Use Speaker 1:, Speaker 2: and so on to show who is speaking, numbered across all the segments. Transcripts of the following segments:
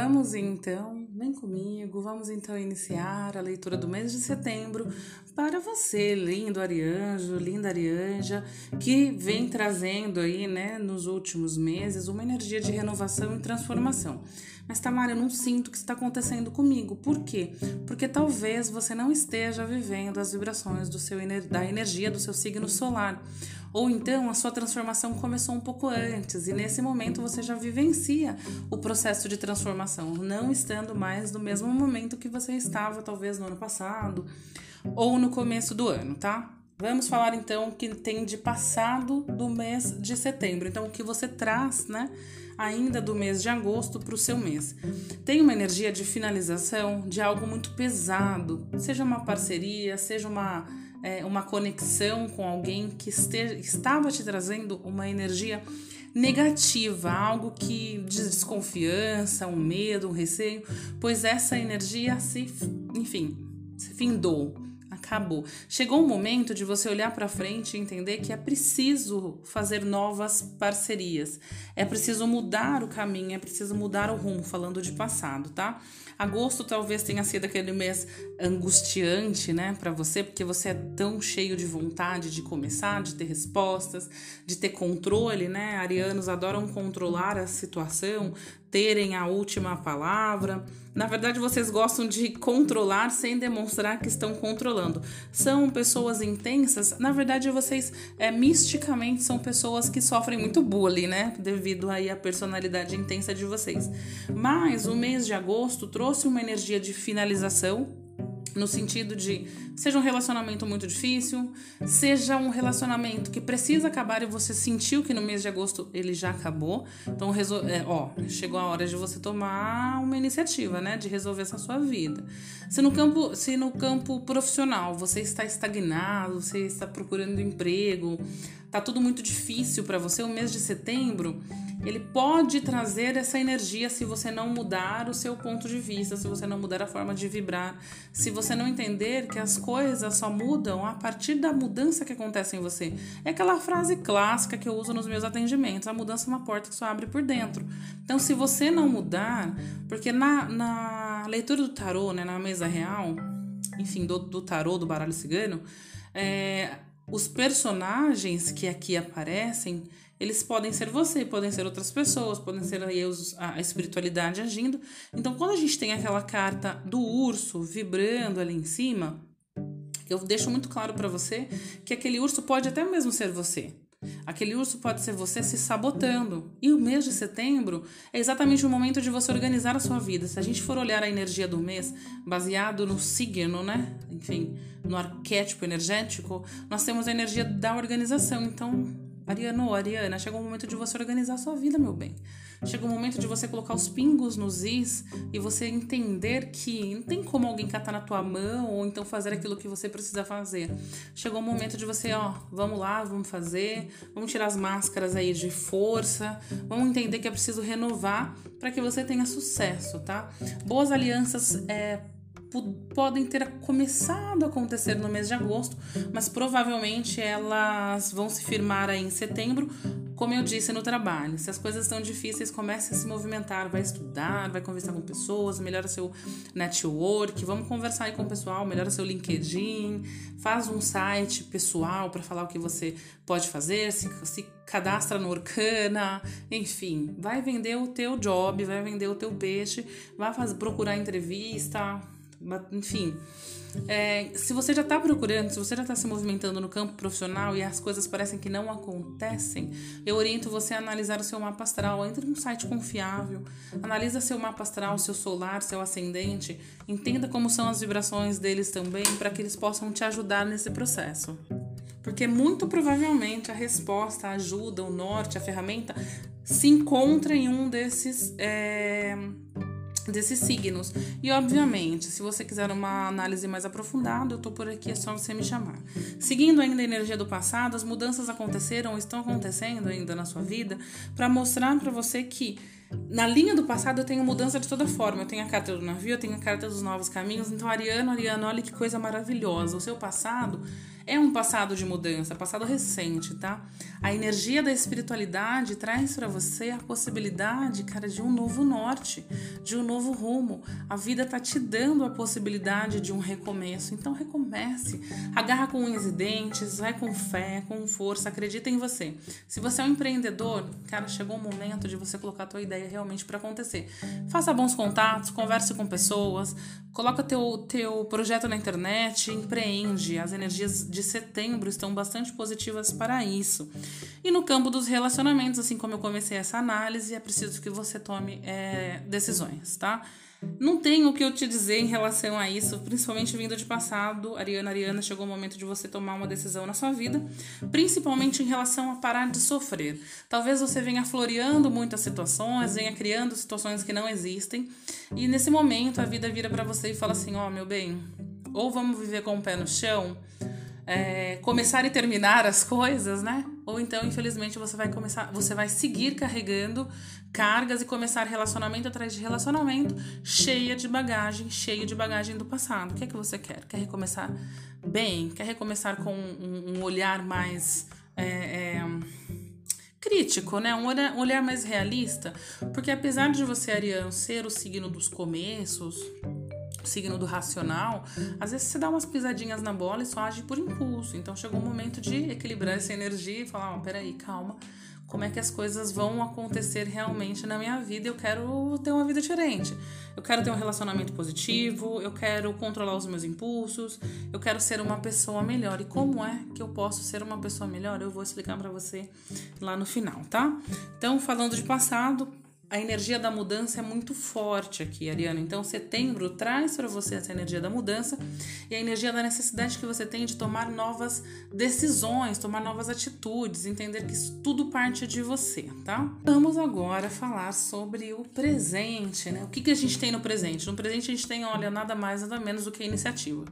Speaker 1: Vamos então, vem comigo, vamos então iniciar a leitura do mês de setembro para você, lindo Arianjo, linda Arianja, que vem trazendo aí, né, nos últimos meses, uma energia de renovação e transformação. Mas, Tamara, eu não sinto que está acontecendo comigo. Por quê? Porque talvez você não esteja vivendo as vibrações do seu, da energia do seu signo solar. Ou então a sua transformação começou um pouco antes e nesse momento você já vivencia o processo de transformação, não estando mais no mesmo momento que você estava, talvez no ano passado ou no começo do ano, tá? Vamos falar então o que tem de passado do mês de setembro. Então, o que você traz, né, ainda do mês de agosto para o seu mês. Tem uma energia de finalização de algo muito pesado, seja uma parceria, seja uma é, uma conexão com alguém que este, estava te trazendo uma energia negativa, algo que de desconfiança, um medo, um receio, pois essa energia se, enfim, se findou acabou. Chegou o momento de você olhar para frente e entender que é preciso fazer novas parcerias. É preciso mudar o caminho, é preciso mudar o rumo, falando de passado, tá? Agosto talvez tenha sido aquele mês angustiante, né, para você, porque você é tão cheio de vontade de começar, de ter respostas, de ter controle, né? Arianos adoram controlar a situação, terem a última palavra. Na verdade, vocês gostam de controlar sem demonstrar que estão controlando. São pessoas intensas. Na verdade, vocês é, misticamente são pessoas que sofrem muito bullying, né? Devido aí à personalidade intensa de vocês. Mas o mês de agosto trouxe uma energia de finalização no sentido de seja um relacionamento muito difícil, seja um relacionamento que precisa acabar e você sentiu que no mês de agosto ele já acabou. Então, é, ó, chegou a hora de você tomar uma iniciativa, né, de resolver essa sua vida. Se no campo, se no campo profissional você está estagnado, você está procurando emprego, tá tudo muito difícil para você, o mês de setembro, ele pode trazer essa energia se você não mudar o seu ponto de vista, se você não mudar a forma de vibrar, se você não entender que as coisas só mudam a partir da mudança que acontece em você. É aquela frase clássica que eu uso nos meus atendimentos: a mudança é uma porta que só abre por dentro. Então, se você não mudar, porque na, na leitura do tarô, né, na mesa real, enfim, do, do tarô, do baralho cigano, é, os personagens que aqui aparecem, eles podem ser você, podem ser outras pessoas, podem ser aí a espiritualidade agindo. Então, quando a gente tem aquela carta do urso vibrando ali em cima, eu deixo muito claro para você que aquele urso pode até mesmo ser você. Aquele urso pode ser você se sabotando. E o mês de setembro é exatamente o momento de você organizar a sua vida. Se a gente for olhar a energia do mês baseado no signo, né? Enfim, no arquétipo energético, nós temos a energia da organização. Então, Ariano, Ariana, chegou o momento de você organizar sua vida, meu bem. Chegou o momento de você colocar os pingos nos is e você entender que não tem como alguém catar na tua mão ou então fazer aquilo que você precisa fazer. Chegou o momento de você, ó, vamos lá, vamos fazer, vamos tirar as máscaras aí de força, vamos entender que é preciso renovar para que você tenha sucesso, tá? Boas alianças é podem ter começado a acontecer no mês de agosto, mas provavelmente elas vão se firmar aí em setembro, como eu disse no trabalho. Se as coisas estão difíceis, comece a se movimentar, vai estudar, vai conversar com pessoas, melhora seu network, vamos conversar aí com o pessoal, melhora seu LinkedIn, faz um site pessoal para falar o que você pode fazer, se, se cadastra no Orkana, enfim, vai vender o teu job, vai vender o teu peixe, vai procurar entrevista, enfim, é, se você já está procurando, se você já está se movimentando no campo profissional e as coisas parecem que não acontecem, eu oriento você a analisar o seu mapa astral. Entre num site confiável, analisa seu mapa astral, seu solar, seu ascendente, entenda como são as vibrações deles também, para que eles possam te ajudar nesse processo. Porque muito provavelmente a resposta, a ajuda, o norte, a ferramenta se encontra em um desses. É desses signos. E obviamente, se você quiser uma análise mais aprofundada, eu tô por aqui, é só você me chamar. Seguindo ainda a energia do passado, as mudanças aconteceram, estão acontecendo ainda na sua vida, para mostrar para você que Na linha do passado eu tenho mudança de toda forma. Eu tenho a carta do navio, eu tenho a carta dos novos caminhos. Então, Ariano, Ariano, olha que coisa maravilhosa. O seu passado é um passado de mudança, passado recente, tá? A energia da espiritualidade traz para você a possibilidade, cara, de um novo norte, de um novo rumo. A vida tá te dando a possibilidade de um recomeço. Então recomece. Agarra com unhas e dentes, vai com fé, com força, acredita em você. Se você é um empreendedor, cara, chegou o momento de você colocar a tua ideia realmente para acontecer. Faça bons contatos, converse com pessoas, coloca teu teu projeto na internet, empreende. As energias de de setembro estão bastante positivas para isso. E no campo dos relacionamentos, assim como eu comecei essa análise, é preciso que você tome é, decisões, tá? Não tenho o que eu te dizer em relação a isso, principalmente vindo de passado. Ariana, Ariana, chegou o momento de você tomar uma decisão na sua vida, principalmente em relação a parar de sofrer. Talvez você venha floreando muitas situações, venha criando situações que não existem, e nesse momento a vida vira para você e fala assim: Ó, oh, meu bem, ou vamos viver com o pé no chão, é, começar e terminar as coisas, né? Ou então, infelizmente, você vai começar, você vai seguir carregando cargas e começar relacionamento atrás de relacionamento, cheia de bagagem, cheio de bagagem do passado. O que é que você quer? Quer recomeçar bem? Quer recomeçar com um, um olhar mais é, é, crítico, né? Um olhar, um olhar mais realista? Porque apesar de você, Ariano, ser o signo dos começos, signo do racional, às vezes você dá umas pisadinhas na bola e só age por impulso. Então chegou o momento de equilibrar essa energia e falar: oh, peraí, calma, como é que as coisas vão acontecer realmente na minha vida? Eu quero ter uma vida diferente. Eu quero ter um relacionamento positivo, eu quero controlar os meus impulsos, eu quero ser uma pessoa melhor. E como é que eu posso ser uma pessoa melhor? Eu vou explicar para você lá no final, tá? Então, falando de passado, a energia da mudança é muito forte aqui, Ariana. Então, setembro traz para você essa energia da mudança e a energia da necessidade que você tem de tomar novas decisões, tomar novas atitudes, entender que isso tudo parte de você, tá? Vamos agora falar sobre o presente, né? O que, que a gente tem no presente? No presente, a gente tem, olha, nada mais, nada menos do que a iniciativa.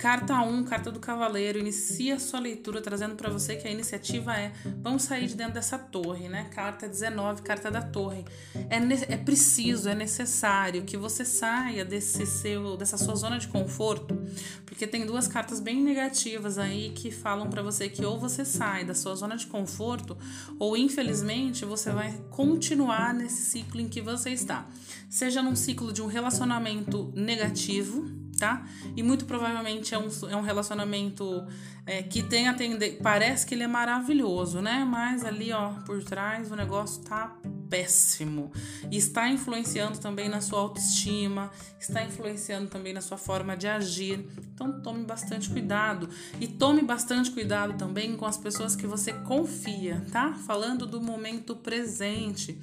Speaker 1: Carta 1, carta do cavaleiro, inicia sua leitura trazendo para você que a iniciativa é vamos sair de dentro dessa torre, né? Carta 19, carta da torre. É, é preciso, é necessário que você saia desse seu, dessa sua zona de conforto, porque tem duas cartas bem negativas aí que falam para você que ou você sai da sua zona de conforto, ou infelizmente você vai continuar nesse ciclo em que você está. Seja num ciclo de um relacionamento negativo, tá? E muito provavelmente é um, é um relacionamento é, que tem a. Parece que ele é maravilhoso, né? Mas ali, ó, por trás o negócio tá péssimo. Está influenciando também na sua autoestima, está influenciando também na sua forma de agir. Então tome bastante cuidado. E tome bastante cuidado também com as pessoas que você confia, tá? Falando do momento presente.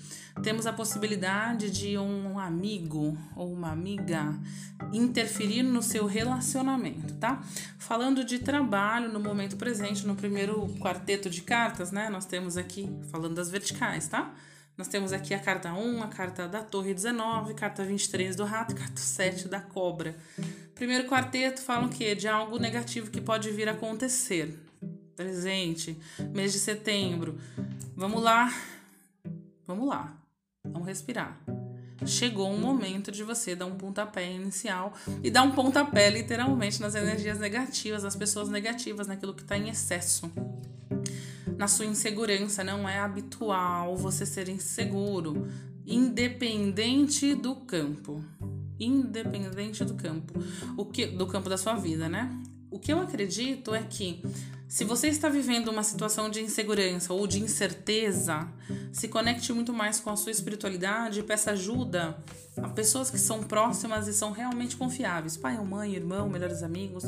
Speaker 1: Temos a possibilidade de um amigo ou uma amiga interferir no seu relacionamento, tá? Falando de trabalho no momento presente, no primeiro quarteto de cartas, né? Nós temos aqui, falando das verticais, tá? Nós temos aqui a carta 1, a carta da Torre 19, carta 23 do rato carta 7 da cobra. Primeiro quarteto fala o quê? De algo negativo que pode vir a acontecer. Presente, mês de setembro. Vamos lá. Vamos lá. Vamos respirar. Chegou um momento de você dar um pontapé inicial e dar um pontapé literalmente nas energias negativas, nas pessoas negativas, naquilo que está em excesso na sua insegurança. Não é habitual você ser inseguro, independente do campo. Independente do campo. O que do campo da sua vida, né? O que eu acredito é que se você está vivendo uma situação de insegurança ou de incerteza, se conecte muito mais com a sua espiritualidade peça ajuda a pessoas que são próximas e são realmente confiáveis. Pai ou mãe, irmão, melhores amigos,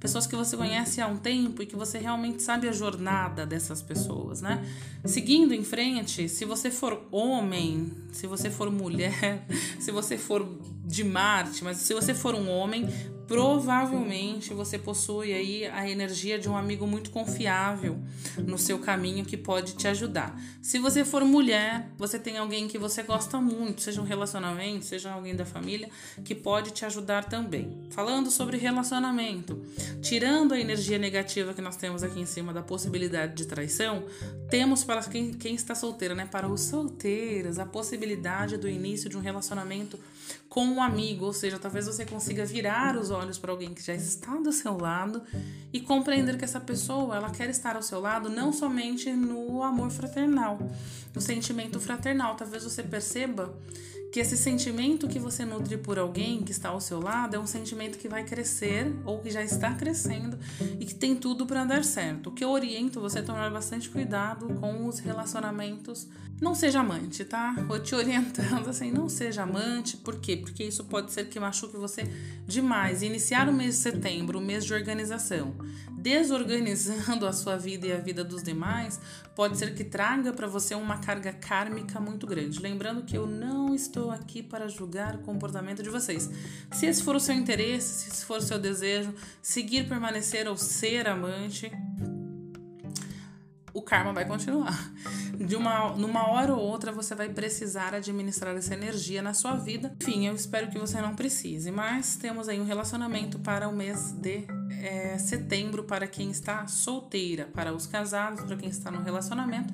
Speaker 1: pessoas que você conhece há um tempo e que você realmente sabe a jornada dessas pessoas, né? Seguindo em frente, se você for homem, se você for mulher, se você for de Marte, mas se você for um homem, provavelmente você possui aí a energia de um amigo muito confiável no seu caminho que pode te ajudar. Se você for mulher, você tem alguém que você gosta muito, seja um relacionamento, seja alguém da família, que pode te ajudar também. Falando sobre relacionamento, tirando a energia negativa que nós temos aqui em cima da possibilidade de traição, temos para quem, quem está solteiro, né? Para os solteiros, a possibilidade do início de um relacionamento com um amigo, ou seja, talvez você consiga virar os olhos para alguém que já está do seu lado e compreender que essa pessoa, ela quer estar ao seu lado não somente no amor fraternal, no sentimento fraternal. Talvez você perceba que esse sentimento que você nutre por alguém que está ao seu lado é um sentimento que vai crescer ou que já está crescendo e que tem tudo para dar certo. O que eu oriento você a tomar bastante cuidado com os relacionamentos. Não seja amante, tá? Vou te orientando assim, não seja amante. Por quê? Porque isso pode ser que machuque você demais. Iniciar o mês de setembro, o mês de organização, desorganizando a sua vida e a vida dos demais, pode ser que traga para você uma carga kármica muito grande. Lembrando que eu não estou aqui para julgar o comportamento de vocês. Se esse for o seu interesse, se esse for o seu desejo, seguir, permanecer ou ser amante, o karma vai continuar. De uma, numa hora ou outra você vai precisar administrar essa energia na sua vida. Enfim, eu espero que você não precise, mas temos aí um relacionamento para o mês de é, setembro para quem está solteira, para os casados, para quem está no relacionamento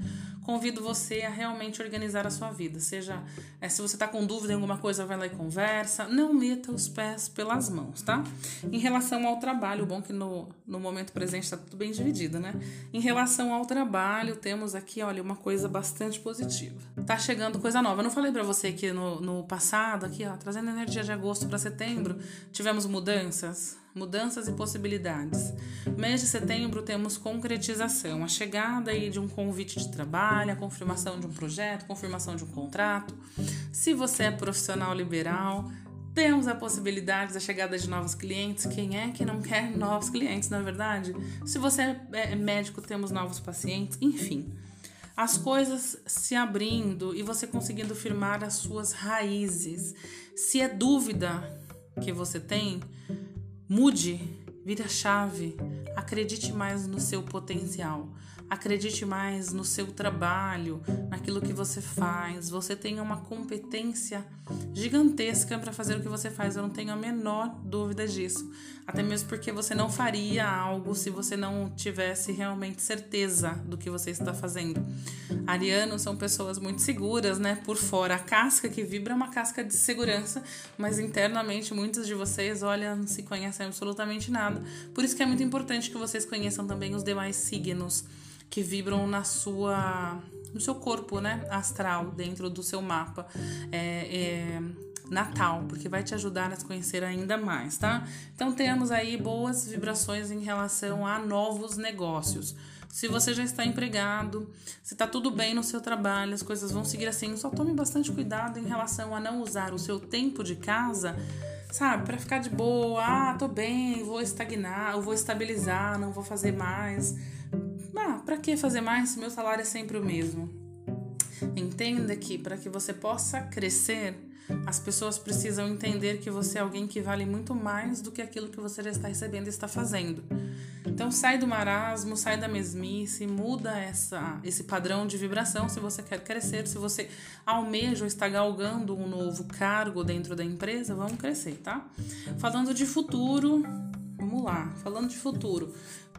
Speaker 1: convido você a realmente organizar a sua vida. Seja, é, se você está com dúvida em alguma coisa, vai lá e conversa. Não meta os pés pelas mãos, tá? Em relação ao trabalho, bom que no, no momento presente está tudo bem dividido, né? Em relação ao trabalho, temos aqui, olha, uma coisa bastante positiva. Tá chegando coisa nova. Eu não falei para você que no, no passado, aqui, ó, trazendo energia de agosto para setembro, tivemos mudanças mudanças e possibilidades. Mês de setembro temos concretização, a chegada aí de um convite de trabalho, a confirmação de um projeto, confirmação de um contrato. Se você é profissional liberal, temos a possibilidade da chegada de novos clientes. Quem é que não quer novos clientes, na é verdade? Se você é, é médico, temos novos pacientes, enfim. As coisas se abrindo e você conseguindo firmar as suas raízes. Se é dúvida que você tem, Mude, vire a chave, acredite mais no seu potencial, acredite mais no seu trabalho, naquilo que você faz. Você tem uma competência gigantesca para fazer o que você faz, eu não tenho a menor dúvida disso. Até mesmo porque você não faria algo se você não tivesse realmente certeza do que você está fazendo. Arianos são pessoas muito seguras, né? Por fora, a casca que vibra é uma casca de segurança, mas internamente muitos de vocês, olha, não se conhecem absolutamente nada. Por isso que é muito importante que vocês conheçam também os demais signos que vibram na sua no seu corpo, né, astral, dentro do seu mapa. É, é, natal, porque vai te ajudar a se conhecer ainda mais, tá? Então temos aí boas vibrações em relação a novos negócios. Se você já está empregado, se está tudo bem no seu trabalho, as coisas vão seguir assim, só tome bastante cuidado em relação a não usar o seu tempo de casa, sabe, para ficar de boa. Ah, tô bem, vou estagnar, vou estabilizar, não vou fazer mais. Ah, para que fazer mais se meu salário é sempre o mesmo? Entenda que para que você possa crescer, as pessoas precisam entender que você é alguém que vale muito mais do que aquilo que você já está recebendo e está fazendo. Então sai do marasmo, sai da mesmice, muda essa, esse padrão de vibração se você quer crescer, se você almeja ou está galgando um novo cargo dentro da empresa, vamos crescer, tá? Falando de futuro, vamos lá, falando de futuro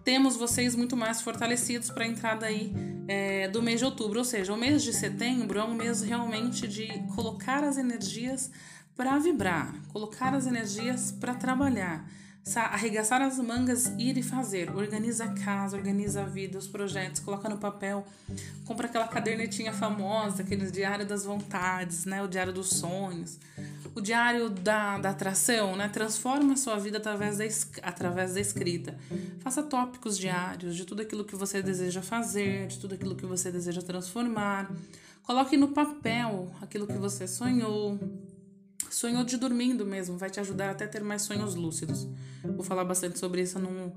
Speaker 1: temos vocês muito mais fortalecidos para a entrada aí é, do mês de outubro. Ou seja, o mês de setembro é um mês realmente de colocar as energias para vibrar, colocar as energias para trabalhar, arregaçar as mangas, ir e fazer. Organiza a casa, organiza a vida, os projetos, coloca no papel, compra aquela cadernetinha famosa, aquele diário das vontades, né? o diário dos sonhos o diário da, da atração, né? Transforma a sua vida através da, através da escrita. Faça tópicos diários de tudo aquilo que você deseja fazer, de tudo aquilo que você deseja transformar. Coloque no papel aquilo que você sonhou. Sonhou de dormindo mesmo, vai te ajudar até ter mais sonhos lúcidos. Vou falar bastante sobre isso num,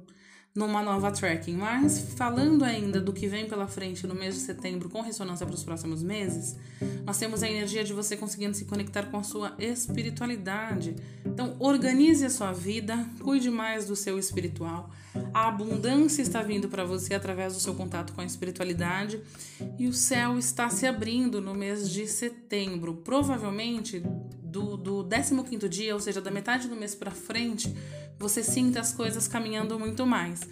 Speaker 1: numa nova tracking. Mas falando ainda do que vem pela frente no mês de setembro com ressonância para os próximos meses, nós temos a energia de você conseguindo se conectar com a sua espiritualidade. Então, organize a sua vida, cuide mais do seu espiritual. A abundância está vindo para você através do seu contato com a espiritualidade e o céu está se abrindo no mês de setembro. Provavelmente do, do 15 dia, ou seja, da metade do mês para frente, você sinta as coisas caminhando muito mais.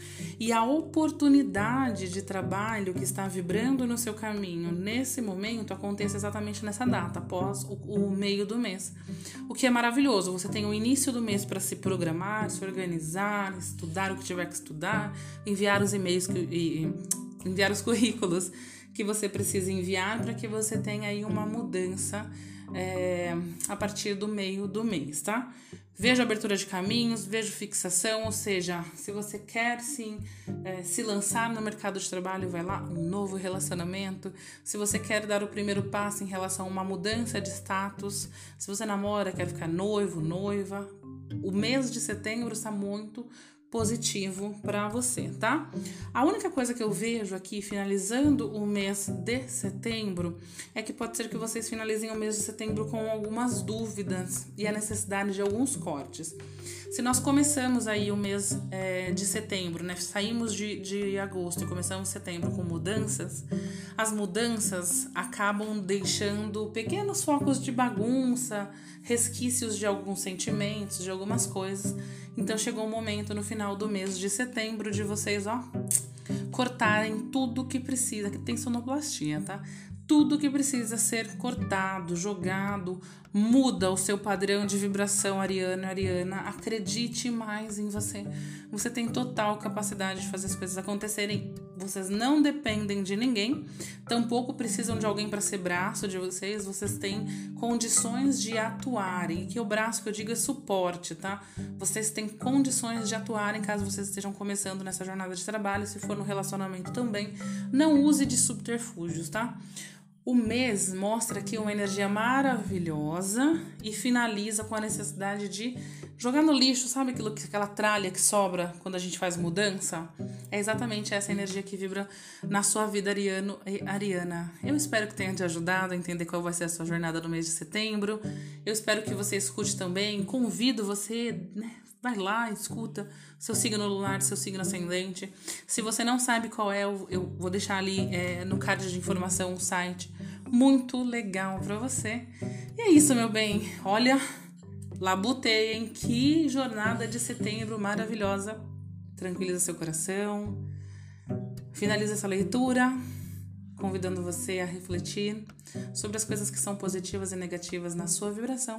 Speaker 1: E a oportunidade de trabalho que está vibrando no seu caminho nesse momento acontece exatamente nessa data, após o, o meio do mês. O que é maravilhoso, você tem o início do mês para se programar, se organizar, estudar o que tiver que estudar, enviar os e-mails que, e enviar os currículos que você precisa enviar para que você tenha aí uma mudança é, a partir do meio do mês, tá? Vejo abertura de caminhos, vejo fixação, ou seja, se você quer sim é, se lançar no mercado de trabalho, vai lá, um novo relacionamento. Se você quer dar o primeiro passo em relação a uma mudança de status, se você namora, quer ficar noivo, noiva, o mês de setembro está muito positivo para você, tá? A única coisa que eu vejo aqui finalizando o mês de setembro é que pode ser que vocês finalizem o mês de setembro com algumas dúvidas e a necessidade de alguns cortes. Se nós começamos aí o mês é, de setembro, né? Saímos de, de agosto e começamos setembro com mudanças, as mudanças acabam deixando pequenos focos de bagunça, resquícios de alguns sentimentos, de algumas coisas. Então chegou o momento no final do mês de setembro de vocês, ó, cortarem tudo que precisa, que tem sonoplastia, tá? tudo que precisa ser cortado, jogado, muda o seu padrão de vibração ariana, ariana. Acredite mais em você. Você tem total capacidade de fazer as coisas acontecerem. Vocês não dependem de ninguém, tampouco precisam de alguém para ser braço de vocês. Vocês têm condições de atuarem. E que o braço que eu digo é suporte, tá? Vocês têm condições de atuarem caso vocês estejam começando nessa jornada de trabalho, se for no relacionamento também. Não use de subterfúgios, tá? O mês mostra aqui uma energia maravilhosa e finaliza com a necessidade de jogar no lixo, sabe aquilo que aquela tralha que sobra quando a gente faz mudança? É exatamente essa energia que vibra na sua vida, Ariano e Ariana. Eu espero que tenha te ajudado a entender qual vai ser a sua jornada no mês de setembro. Eu espero que você escute também. Convido você, né, Vai lá, escuta seu signo lunar, seu signo ascendente. Se você não sabe qual é, eu vou deixar ali é, no card de informação um site muito legal para você. E é isso, meu bem. Olha, labutei, hein? Que jornada de setembro maravilhosa. Tranquiliza seu coração. Finaliza essa leitura convidando você a refletir sobre as coisas que são positivas e negativas na sua vibração.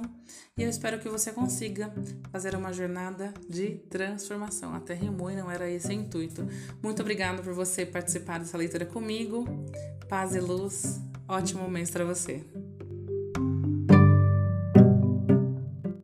Speaker 1: E eu espero que você consiga fazer uma jornada de transformação. Até rimou e não era esse o intuito. Muito obrigada por você participar dessa leitura comigo. Paz e luz. Ótimo mês para você.